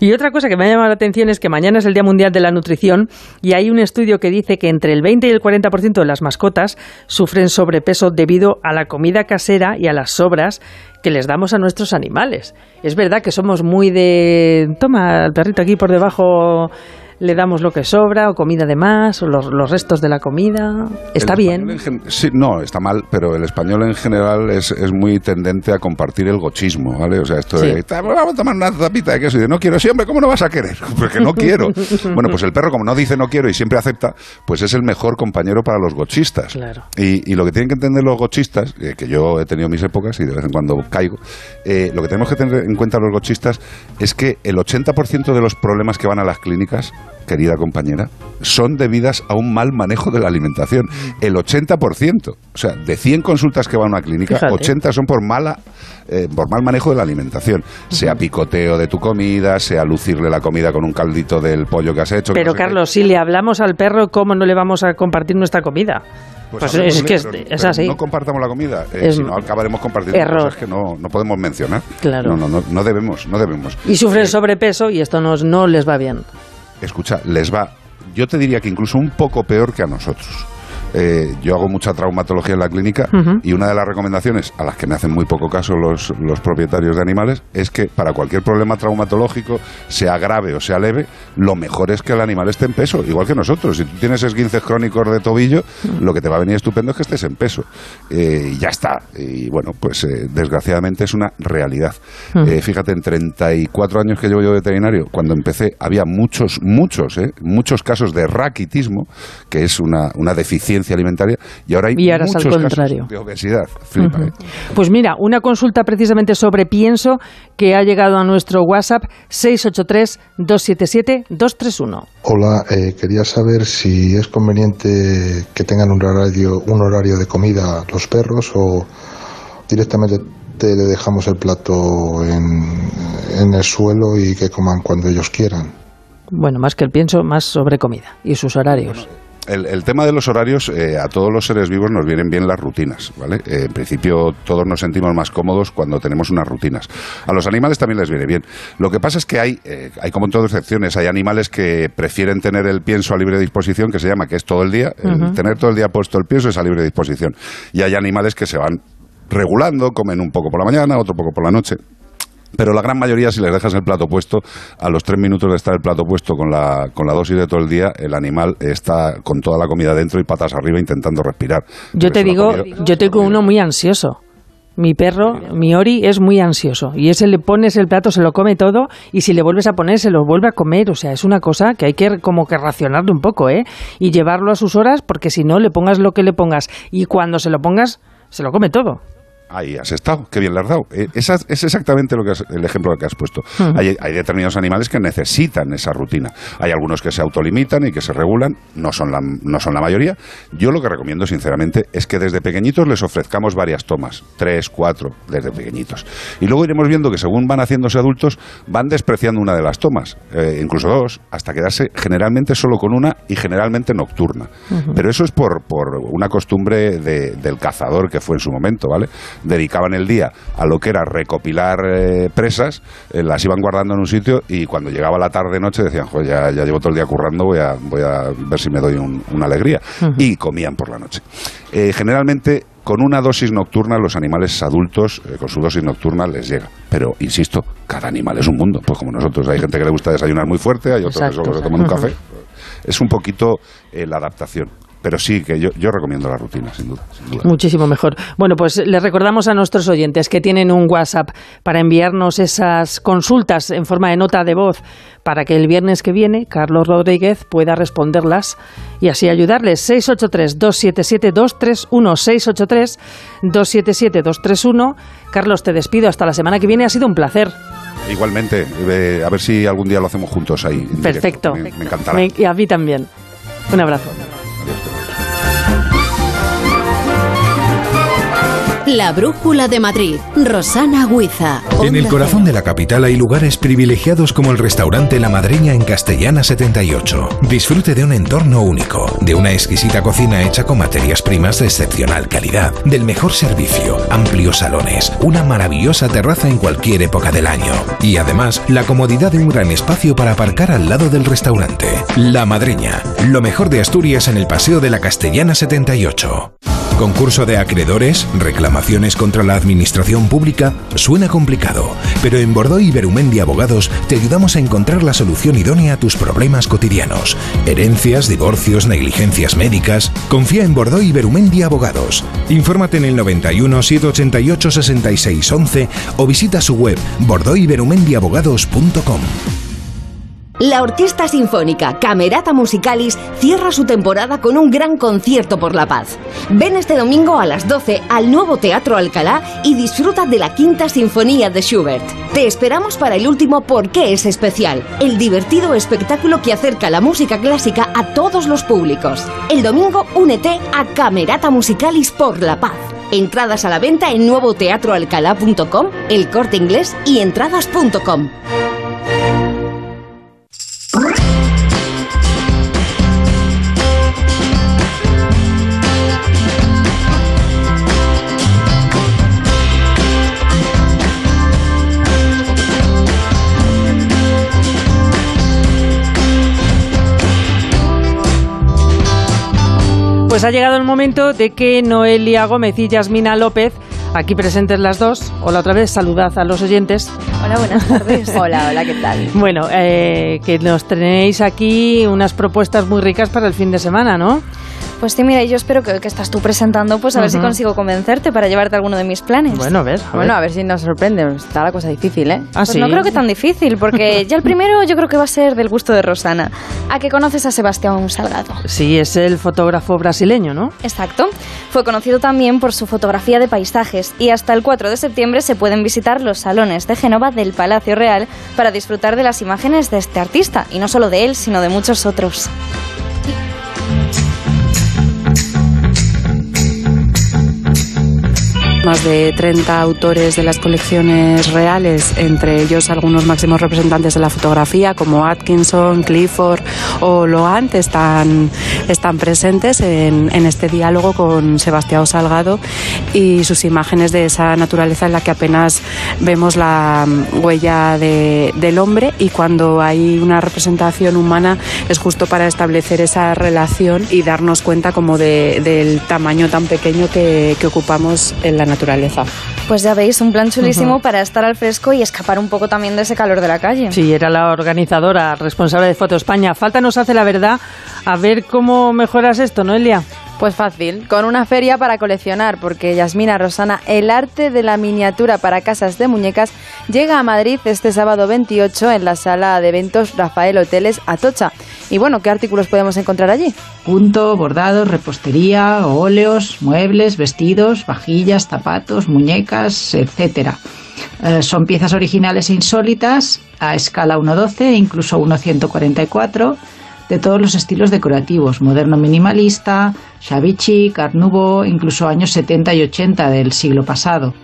Y otra cosa que me ha llamado la atención es que mañana es el Día Mundial de la Nutrición y hay un estudio que dice que entre el 20 y el 40% de las mascotas sufren sobrepeso debido a la comida casera y a las sobras que les damos a nuestros animales. Es verdad que somos muy de, toma, al perrito aquí por debajo le damos lo que sobra o comida de más o los, los restos de la comida. Está bien. gen- sí, no, está mal, pero el español en general es, es muy tendente a compartir el gochismo, ¿vale? O sea, esto Sí. de, "Ta- vamos a tomar una tapita de queso y de, no quiero, sí, hombre, ¿cómo no vas a querer? <laughs> Porque no quiero. <laughs> bueno, pues el perro, como no dice no quiero y siempre acepta, pues es el mejor compañero para los gochistas. Claro. Y, y lo que tienen que entender los gochistas, eh, que yo he tenido mis épocas y de vez en cuando caigo, eh, lo que tenemos que tener en cuenta los gochistas es que el 80% de los problemas que van a las clínicas, querida compañera, son debidas a un mal manejo de la alimentación. El 80%. O sea, de 100 consultas que van a una clínica, Fíjate. 80 son por mala eh, por mal manejo de la alimentación. Sea picoteo de tu comida, sea lucirle la comida con un caldito del pollo que has hecho. Pero no sé qué. Carlos, si le hablamos al perro, ¿cómo no le vamos a compartir nuestra comida? Pues, hablemos es que él, es, pero- es pero así. No compartamos la comida, eh, si no acabaremos compartiendo error. cosas que no, no podemos mencionar. Claro. No, no, no, no debemos, no debemos. Y sufren sobrepeso y esto nos, no les va bien. Escucha, les va, yo te diría que incluso un poco peor que a nosotros. Eh, yo hago mucha traumatología en la clínica y una de las recomendaciones a las que me hacen muy poco caso los, los propietarios de animales es que para cualquier problema traumatológico, sea grave o sea leve, lo mejor es que el animal esté en peso, igual que nosotros. Si tú tienes esguinces crónicos de tobillo, lo que te va a venir estupendo es que estés en peso. Eh, y ya está. Y bueno, pues eh, desgraciadamente es una realidad. Mm. Eh, fíjate, en 34 años que llevo yo veterinario, cuando empecé había muchos, muchos, eh, muchos casos de raquitismo, que es una, una deficiencia alimentaria y ahora hay Y ahora es al muchos casos contrario. de obesidad. Flipa. ¿eh? Pues mira, una consulta precisamente sobre pienso que ha llegado a nuestro WhatsApp 683-277-231. Hola, eh, quería saber si es conveniente que tengan un horario, un horario de comida los perros o directamente te le dejamos el plato en, en el suelo y que coman cuando ellos quieran. Bueno, más que el pienso, más sobre comida y sus horarios. El, el tema de los horarios, eh, a todos los seres vivos nos vienen bien las rutinas, ¿vale? Eh, en principio todos nos sentimos más cómodos cuando tenemos unas rutinas. A los animales también les viene bien. Lo que pasa es que hay, eh, hay como en todas excepciones, hay animales que prefieren tener el pienso a libre disposición, que se llama que es todo el día. El tener todo el día puesto el pienso es a libre disposición. Y hay animales que se van regulando, comen un poco por la mañana, otro poco por la noche. Pero la gran mayoría, si les dejas el plato puesto, a los tres minutos de estar el plato puesto con la, con la dosis de todo el día, el animal está con toda la comida dentro y patas arriba intentando respirar. Yo te digo, yo tengo uno muy ansioso. Mi perro, mi Ori, es muy ansioso. Y ese le pones el plato, se lo come todo, y si le vuelves a poner, se lo vuelve a comer. O sea, es una cosa que hay que como que racionarlo un poco, ¿eh? Y llevarlo a sus horas, porque si no, le pongas lo que le pongas. Y cuando se lo pongas, se lo come todo. Ahí has estado, qué bien le has dado. Eh, esa- es exactamente lo que has- el ejemplo que has puesto. Ujú. hay, hay determinados animales que necesitan esa rutina. Hay algunos que se autolimitan y que se regulan, no son, la, no son la mayoría. Yo lo que recomiendo, sinceramente, es que desde pequeñitos les ofrezcamos varias tomas, tres, cuatro, desde pequeñitos. Y luego iremos viendo que según van haciéndose adultos, van despreciando una de las tomas, eh, incluso dos, hasta quedarse generalmente solo con una y generalmente nocturna. Pero eso es por, por una costumbre de- del cazador que fue en su momento, ¿vale? Dedicaban el día a lo que era recopilar eh, presas, eh, las iban guardando en un sitio y cuando llegaba la tarde-noche decían, joder, ya, ya llevo todo el día currando, voy a, voy a ver si me doy un- una alegría. Y comían por la noche. Eh, generalmente, con una dosis nocturna, los animales adultos, eh, con su dosis nocturna, les llega. Pero, insisto, cada animal es un mundo. Pues como nosotros, hay gente que le gusta desayunar muy fuerte, hay otros Exacto, que solo se toman un café. Es un poquito eh, la adaptación. Pero sí, que yo, yo recomiendo la rutina, sin duda. sin duda. Muchísimo mejor. Bueno, pues les recordamos a nuestros oyentes que tienen un WhatsApp para enviarnos esas consultas en forma de nota de voz para que el viernes que viene Carlos Rodríguez pueda responderlas y así ayudarles. 683-277-231. 683-277-231. Carlos, te despido. Hasta la semana que viene. Ha sido un placer. Igualmente, eh, a ver si algún día lo hacemos juntos ahí. Perfecto. Me, me encantará. Me- y a mí también. Un abrazo. Mr. La Brújula de Madrid. Rosana Huiza. En el corazón de la capital hay lugares privilegiados como el restaurante La Madreña en Castellana 78. Disfrute de un entorno único, de una exquisita cocina hecha con materias primas de excepcional calidad, del mejor servicio, amplios salones, una maravillosa terraza en cualquier época del año y además la comodidad de un gran espacio para aparcar al lado del restaurante. La Madreña, lo mejor de Asturias en el Paseo de la Castellana 78. Concurso de acreedores, reclamaciones contra la administración pública, suena complicado, pero en Bordeaux y Berumendi Abogados te ayudamos a encontrar la solución idónea a tus problemas cotidianos. Herencias, divorcios, negligencias médicas. Confía en Bordeaux y Berumendi Abogados. Infórmate en el 91 788 66 11 o visita su web bordeauxyberumendiabogados.com. La Orquesta Sinfónica Camerata Musicalis cierra su temporada con un gran concierto por la paz. Ven este domingo a las 12 al nuevo Teatro Alcalá y disfruta de la Quinta Sinfonía de Schubert. Te esperamos para el último ¿Por qué es especial? El divertido espectáculo que acerca la música clásica a todos los públicos. El domingo únete a Camerata Musicalis por la paz. Entradas a la venta en nuevoteatroalcalá.com, el corte inglés y entradas.com. Pues ha llegado el momento de que Noelia Gómez y Yasmina López, aquí presentes las dos, hola otra vez, saludad a los oyentes. Hola, buenas tardes. <laughs> hola, hola, ¿qué tal? Bueno, eh, que nos tenéis aquí unas propuestas muy ricas para el fin de semana, ¿no? Pues sí, mira, yo espero que, que estás tú presentando, pues a ver si consigo convencerte para llevarte alguno de mis planes. Bueno, a ver. a Bueno, ver. a ver si nos sorprende. Está la cosa difícil, ¿eh? Ah, Pues sí. no creo que tan difícil, porque <laughs> ya el primero yo creo que va a ser del gusto de Rosana. ¿A que conoces a Sebastián Salgado? Sí, es el fotógrafo brasileño, ¿no? Exacto. Fue conocido también por su fotografía de paisajes y hasta el 4 de septiembre se pueden visitar los salones de Génova del Palacio Real para disfrutar de las imágenes de este artista, y no solo de él, sino de muchos otros. Más de 30 autores de las colecciones reales, entre ellos algunos máximos representantes de la fotografía como Atkinson, Clifford o Loant, están, están presentes en, este diálogo con Sebastián Salgado y sus imágenes de esa naturaleza en la que apenas vemos la mm, huella de- del hombre y cuando hay una representación humana es justo para establecer esa relación y darnos cuenta como de- del tamaño tan pequeño que, que ocupamos en la naturaleza. Pues ya veis, un plan chulísimo para estar al fresco y escapar un poco también de ese calor de la calle. Sí, era la organizadora responsable de Foto España. Falta nos hace la verdad a ver cómo mejoras esto, ¿no, Elia? Pues fácil, con una feria para coleccionar, porque Yasmina Rosana, el arte de la miniatura para casas de muñecas, llega a Madrid este sábado 28 en la sala de eventos Rafael Hoteles Atocha. Y bueno, ¿qué artículos podemos encontrar allí? Punto, bordados, repostería, óleos, muebles, vestidos, vajillas, zapatos, muñecas, etcétera. Eh, son piezas originales e insólitas a escala 1.12 e incluso 1.144 de todos los estilos decorativos, moderno minimalista, shabby chic, art nouveau, incluso años 70 y 80 del siglo pasado.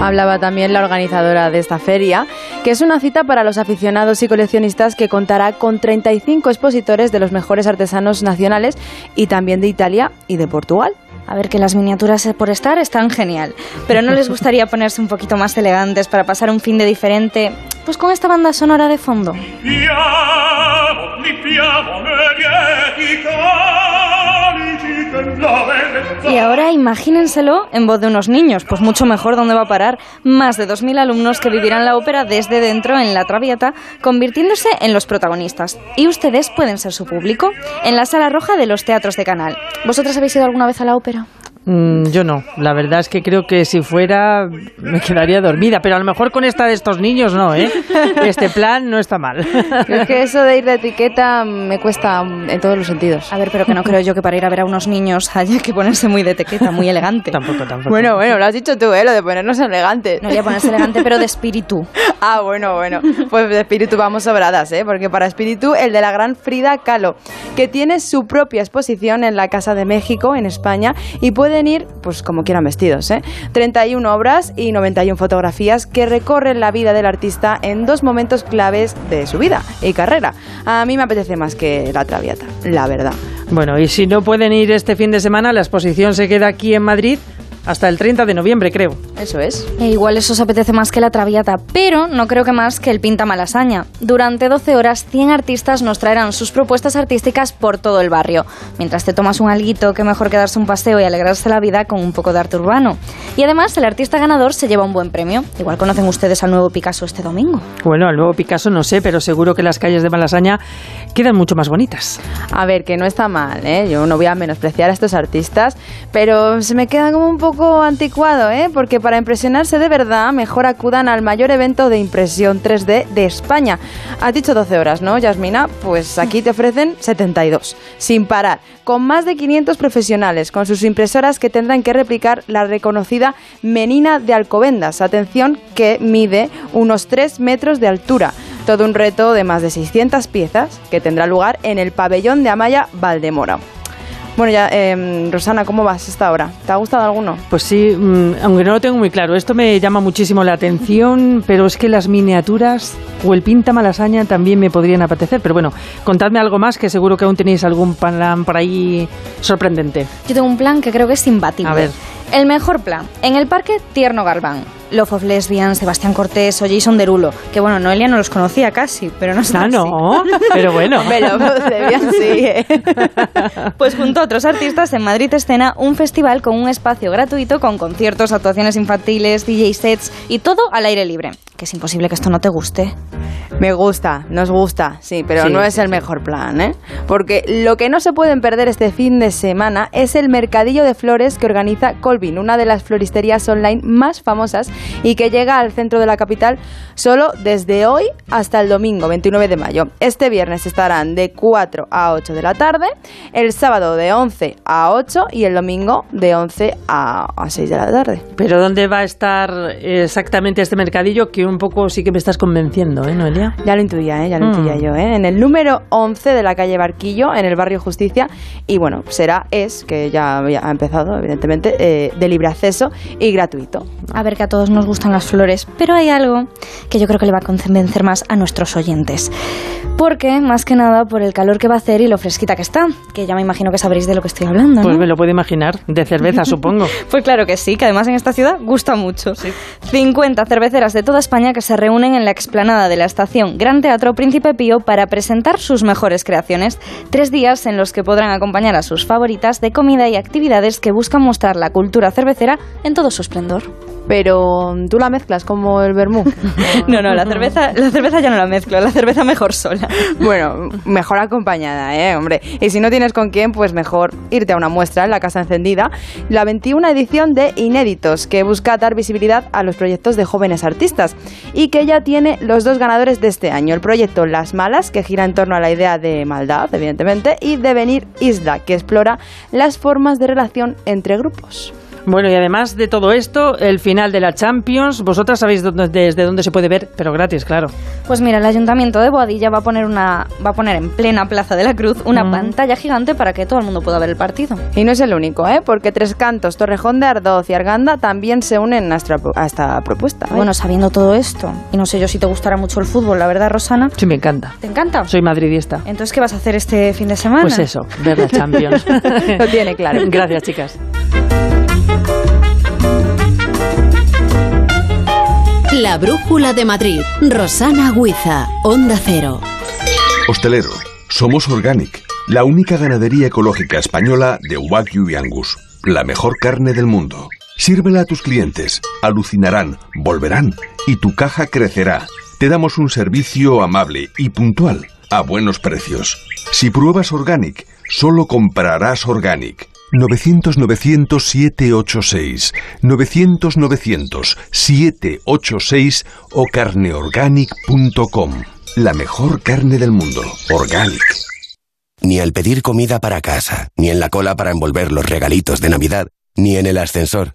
Hablaba también la organizadora de esta feria, que es una cita para los aficionados y coleccionistas que contará con 35 expositores de los mejores artesanos nacionales y también de Italia y de Portugal. A ver, que las miniaturas por estar están genial, pero ¿no les gustaría <laughs> ponerse un poquito más elegantes para pasar un fin de diferente? Pues con esta banda sonora de fondo. Y ahora imagínenselo en voz de unos niños, pues mucho mejor dónde va a parar. Más de 2.000 alumnos que vivirán la ópera desde dentro en la Traviata, convirtiéndose en los protagonistas. Y ustedes pueden ser su público en la sala roja de los teatros de Canal. ¿Vosotras habéis ido alguna vez a la ópera? Mm, yo no. La verdad es que creo que si fuera me quedaría dormida, pero a lo mejor con esta de estos niños no, ¿eh? Este plan no está mal. Creo que eso de ir de etiqueta me cuesta en todos los sentidos. A ver, pero que no creo yo que para ir a ver a unos niños haya que ponerse muy de etiqueta, muy elegante. tampoco, tampoco. Bueno, bueno, lo has dicho tú, ¿eh? Lo de ponernos elegantes. No voy a ponerse elegante, pero de espíritu. <laughs> Ah, bueno, bueno. Pues de espíritu vamos sobradas, ¿eh? Porque para espíritu, el de la gran Frida Kahlo, que tiene su propia exposición en la Casa de México, en España, y pueden ir, pues como quieran vestidos, ¿eh? 31 obras y 91 fotografías que recorren la vida del artista en dos momentos claves de su vida y carrera. A mí me apetece más que la Traviata, la verdad. Bueno, y si no pueden ir este fin de semana, la exposición se queda aquí en Madrid hasta el 30 de noviembre, creo. Eso es. E igual eso os apetece más que la Traviata, pero no creo que más que el Pinta Malasaña. Durante 12 horas, 100 artistas nos traerán sus propuestas artísticas por todo el barrio. Mientras te tomas un alguito, qué mejor que darse un paseo y alegrarse la vida con un poco de arte urbano. Y además, el artista ganador se lleva un buen premio. Igual conocen ustedes al nuevo Picasso este domingo. Bueno, al nuevo Picasso no sé, pero seguro que las calles de Malasaña quedan mucho más bonitas. A ver, que no está mal, ¿eh? Yo no voy a menospreciar a estos artistas, pero se me queda como un poco anticuado, ¿eh? Porque para impresionarse de verdad, mejor acudan al mayor evento de impresión 3D de España. Has dicho 12 horas, ¿no, Yasmina? Pues aquí te ofrecen 72, sin parar, con más de 500 profesionales, con sus impresoras que tendrán que replicar la reconocida Menina de Alcobendas. Atención, que mide unos 3 metros de altura. Todo un reto de más de 600 piezas que tendrá lugar en el pabellón de Amaya Valdemoro. Bueno, ya, eh, Rosana, ¿cómo vas hasta ahora? ¿Te ha gustado alguno? Pues sí, mm, aunque no lo tengo muy claro. Esto me llama muchísimo la atención, <laughs> pero es que las miniaturas o el pinta malasaña también me podrían apetecer. Pero bueno, contadme algo más, que seguro que aún tenéis algún plan por ahí sorprendente. Yo tengo un plan que creo que es imbatible. A ver. El mejor plan. En el parque Tierno Galván. Love of Lesbian, Sebastián Cortés o Jason Derulo. Que bueno, Noelia no los conocía casi, pero no sé. Ah, no, <laughs> pero bueno. Pero Love of Lesbian sí, ¿eh? <laughs> Pues junto a otros artistas en Madrid Escena, un festival con un espacio gratuito con conciertos, actuaciones infantiles, DJ sets y todo al aire libre. que es imposible que esto no te guste. Me gusta, nos gusta, sí, pero Sí, no es sí, el sí. mejor plan, ¿eh? Porque lo que no se pueden perder este fin de semana es el mercadillo de flores que organiza Colvin, una de las floristerías online más famosas y que llega al centro de la capital solo desde hoy hasta el domingo 29 de mayo. Este viernes estarán de 4 a 8 de la tarde, el sábado de 11 a 8 y el domingo de 11 a, a 6 de la tarde. Pero ¿dónde va a estar exactamente este mercadillo? Que un poco sí que me estás convenciendo, ¿eh, Noelia? Ya lo intuía, ¿eh? ya lo Mm. intuía yo. ¿eh? En el número 11 de la calle Barquillo, en el barrio Justicia. Y bueno, será, es, que ya, ya ha empezado, evidentemente, eh, de libre acceso y gratuito. A ver que a todos nos gustan las flores, pero hay algo que yo creo que le va a convencer más a nuestros oyentes. Porque, más que nada, por el calor que va a hacer y lo fresquita que está, que ya me imagino que sabréis de lo que estoy hablando, Pues me lo puedo imaginar. De cerveza, supongo. <laughs> Pues claro que sí, que además en esta ciudad gusta mucho. 50 cerveceras de toda España que se reúnen en la explanada de la estación Gran Teatro Príncipe Pío para presentar sus mejores creaciones. Tres días en los que podrán acompañar a sus favoritas de comida y actividades que buscan mostrar la cultura cervecera en todo su esplendor. Pero tú la mezclas como el vermú. <laughs> No, no, la cerveza, la cerveza ya no la mezclo, la cerveza mejor sola. Bueno, mejor acompañada, ¿eh, hombre? Y si no tienes con quién, pues mejor irte a una muestra en la Casa Encendida, la 21 edición de Inéditos, que busca dar visibilidad a los proyectos de jóvenes artistas y que ya tiene los dos ganadores de este año. El proyecto Las Malas, que gira en torno a la idea de maldad, evidentemente, y Devenir Isla, que explora las formas de relación entre grupos. Bueno, y además de todo esto, el final de la Champions, vosotras sabéis dónde- desde dónde se puede ver, pero gratis, claro. Pues mira, el Ayuntamiento de Boadilla va a poner una va a poner en plena Plaza de la Cruz una Mm. pantalla gigante para que todo el mundo pueda ver el partido. Y no es el único, ¿eh? Porque Tres Cantos, Torrejón de Ardoz y Arganda también se unen a esta, a esta propuesta. ¿eh? Bueno, sabiendo todo esto, y no sé yo si te gustará mucho el fútbol, la verdad, Rosana. Sí, me encanta. ¿Te encanta? Soy madridista. Entonces, ¿qué vas a hacer este fin de semana? Pues eso, ver la Champions. <laughs> Lo tiene claro. <laughs> Gracias, chicas. La Brújula de Madrid. Rosana Huiza. Onda Cero. Hostelero, somos Organic, la única ganadería ecológica española de Wagyu y Angus, la mejor carne del mundo. Sírvela a tus clientes, alucinarán, volverán y tu caja crecerá. Te damos un servicio amable y puntual, a buenos precios. Si pruebas Organic, solo comprarás Organic. 900-900-786, 900-900-786 o carneorganic.com. La mejor carne del mundo. Organic. Ni al pedir comida para casa, ni en la cola para envolver los regalitos de Navidad, ni en el ascensor.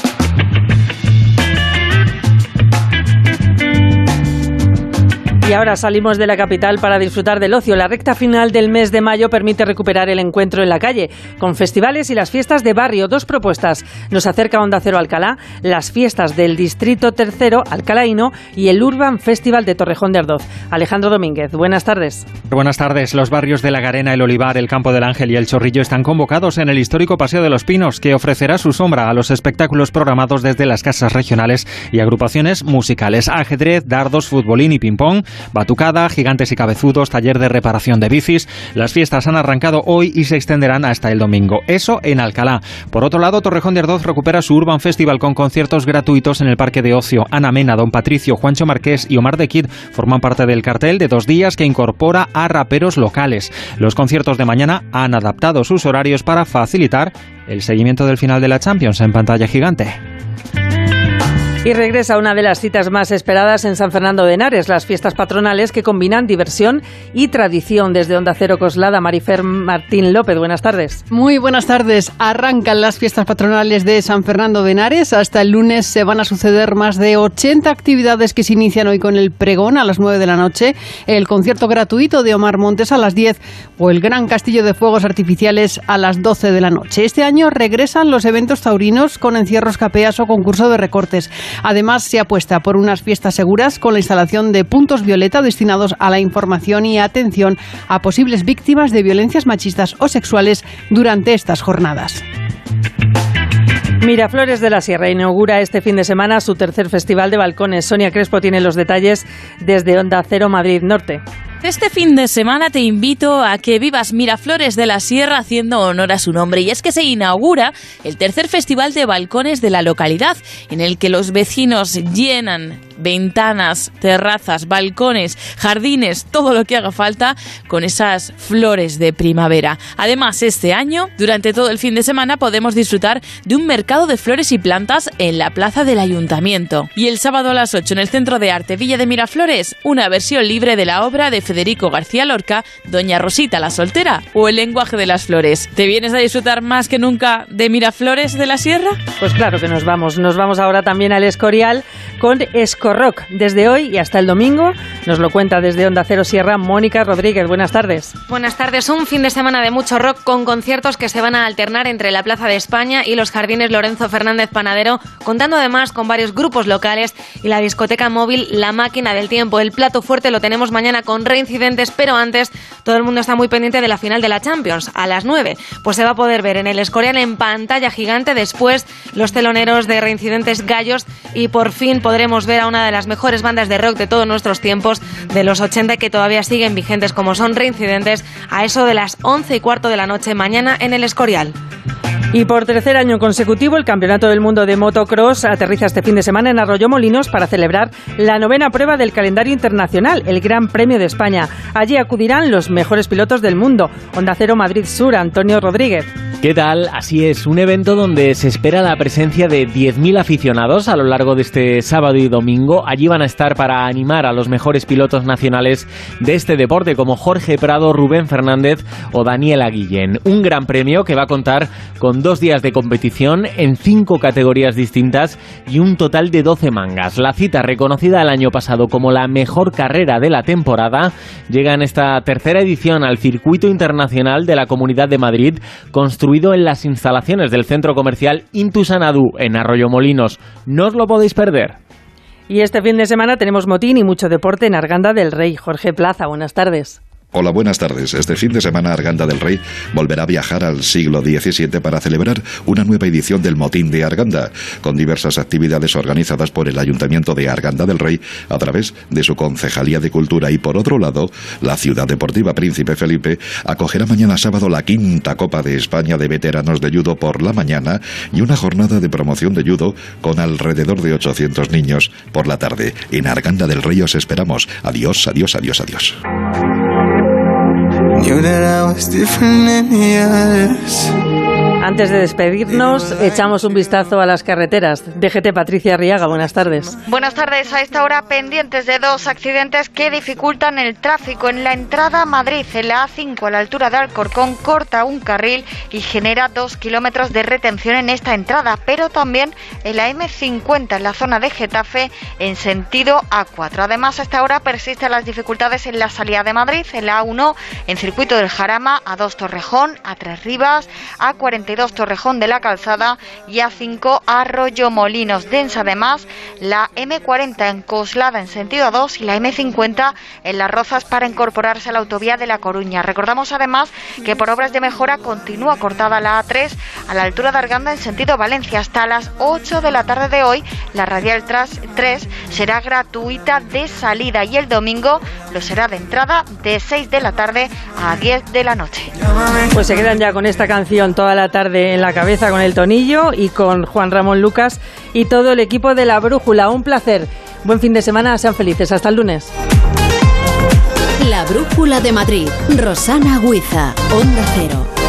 Y ahora salimos de la capital para disfrutar del ocio. La recta final del mes de mayo permite recuperar el encuentro en la calle, con festivales y las fiestas de barrio. Dos propuestas. Nos acerca Onda Cero Alcalá, las fiestas del Distrito Tercero Alcalaíno y el Urban Festival de Torrejón de Ardoz. Alejandro Domínguez, buenas tardes. Buenas tardes. Los barrios de La Garena, El Olivar, El Campo del Ángel y El Chorrillo están convocados en el histórico Paseo de los Pinos, que ofrecerá su sombra a los espectáculos programados desde las casas regionales y agrupaciones musicales. Ajedrez, dardos, futbolín y ping-pong, batucada, gigantes y cabezudos, taller de reparación de bicis. Las fiestas han arrancado hoy y se extenderán hasta el domingo. Eso en Alcalá. Por otro lado, Torrejón de Ardoz recupera su Urban Festival con conciertos gratuitos en el Parque de Ocio. Ana Mena, Don Patricio, Juancho Marqués y Omar de Kid forman parte del cartel de dos días que incorpora a raperos locales. Los conciertos de mañana han adaptado sus horarios para facilitar el seguimiento del final de la Champions en pantalla gigante. Y regresa una de las citas más esperadas en San Fernando de Henares, las fiestas patronales que combinan diversión y tradición. Desde Onda Cero Coslada, Marifer Martín López, buenas tardes. Muy buenas tardes. Arrancan las fiestas patronales de San Fernando de Henares. Hasta el lunes se van a suceder más de 80 actividades que se inician hoy con el pregón a las 9 de la noche, el concierto gratuito de Omar Montes a las 10 o el gran castillo de fuegos artificiales a las 12 de la noche. Este año regresan los eventos taurinos con encierros capeas o concurso de recortes. Además, se apuesta por unas fiestas seguras con la instalación de puntos violeta destinados a la información y atención a posibles víctimas de violencias machistas o sexuales durante estas jornadas. Miraflores de la Sierra inaugura este fin de semana su tercer festival de balcones. Sonia Crespo tiene los detalles desde Onda Cero Madrid Norte. Este fin de semana te invito a que vivas Miraflores de la Sierra haciendo honor a su nombre. Y es que se inaugura el tercer festival de balcones de la localidad en el que los vecinos llenan ventanas, terrazas, balcones, jardines, todo lo que haga falta con esas flores de primavera. Además, este año, durante todo el fin de semana, podemos disfrutar de un mercado de flores y plantas en la plaza del ayuntamiento. Y el sábado a las 8 en el Centro de Arte Villa de Miraflores, una versión libre de la obra de Federico García Lorca, Doña Rosita la Soltera o El lenguaje de las flores. ¿Te vienes a disfrutar más que nunca de Miraflores de la Sierra? Pues claro que nos vamos. Nos vamos ahora también al Escorial con Escorrock. Desde hoy y hasta el domingo nos lo cuenta desde Onda Cero Sierra Mónica Rodríguez. Buenas tardes. Buenas tardes. Un fin de semana de mucho rock con conciertos que se van a alternar entre la Plaza de España y los Jardines Lorenzo Fernández Panadero, contando además con varios grupos locales y la discoteca móvil La Máquina del Tiempo. El plato fuerte lo tenemos mañana con reincidentes, pero antes todo el mundo está muy pendiente de la final de la Champions a las 9. Pues se va a poder ver en el Escorial en pantalla gigante después los teloneros de reincidentes gallos y por fin podremos ver a una de las mejores bandas de rock de todos nuestros tiempos de los 80 que todavía siguen vigentes como son reincidentes a eso de las 11 y cuarto de la noche mañana en el Escorial. Y por tercer año consecutivo, el Campeonato del Mundo de Motocross aterriza este fin de semana en Arroyo Molinos para celebrar la novena prueba del calendario internacional, el Gran Premio de España. Allí acudirán los mejores pilotos del mundo. Onda Cero Madrid Sur, Antonio Rodríguez. ¿Qué tal? Así es, un evento donde se espera la presencia de 10.000 aficionados a lo largo de este sábado y domingo. Allí van a estar para animar a los mejores pilotos nacionales de este deporte, como Jorge Prado, Rubén Fernández o Daniela Guillén. Un gran premio que va a contar con dos días de competición en cinco categorías distintas y un total de 12 mangas. La cita, reconocida el año pasado como la mejor carrera de la temporada, llega en esta tercera edición al Circuito Internacional de la Comunidad de Madrid, en las instalaciones del centro comercial Intusanadu en Arroyo Molinos. No os lo podéis perder. Y este fin de semana tenemos motín y mucho deporte en Arganda del Rey. Jorge Plaza, buenas tardes. Hola, buenas tardes. Este fin de semana Arganda del Rey volverá a viajar al siglo XVII para celebrar una nueva edición del Motín de Arganda, con diversas actividades organizadas por el Ayuntamiento de Arganda del Rey a través de su Concejalía de Cultura y por otro lado, la Ciudad Deportiva Príncipe Felipe acogerá mañana sábado la quinta Copa de España de Veteranos de Judo por la mañana y una jornada de promoción de judo con alrededor de 800 niños por la tarde. En Arganda del Rey os esperamos. Adiós, adiós, adiós, adiós. Knew that I was different than the others. Antes de despedirnos, echamos un vistazo a las carreteras. DGT Patricia Riaga, buenas tardes. Buenas tardes. A esta hora pendientes de dos accidentes que dificultan el tráfico. En la entrada a Madrid, en la A5 a la altura de Alcorcón, corta un carril y genera dos kilómetros de retención en esta entrada. Pero también en la M50 en la zona de Getafe en sentido A4. Además, a esta hora persisten las dificultades en la salida de Madrid, en la A1 en circuito del Jarama, A2 Torrejón, A3 Rivas, A42 Torrejón de la Calzada y A5 Arroyo Molinos. Densa además la M40 en Coslada en sentido A2 y la M50 en Las Rozas para incorporarse a la autovía de La Coruña. Recordamos además que por obras de mejora continúa cortada la A3 a la altura de Arganda en sentido Valencia. Hasta las 8 de la tarde de hoy la radial 3 será gratuita de salida y el domingo lo será de entrada de 6 de la tarde a 10 de la noche. Pues se quedan ya con esta canción toda la en la cabeza con el tonillo y con Juan Ramón Lucas y todo el equipo de la Brújula. Un placer. Buen fin de semana, sean felices. Hasta el lunes. La Brújula de Madrid. Rosana Huiza, Onda Cero.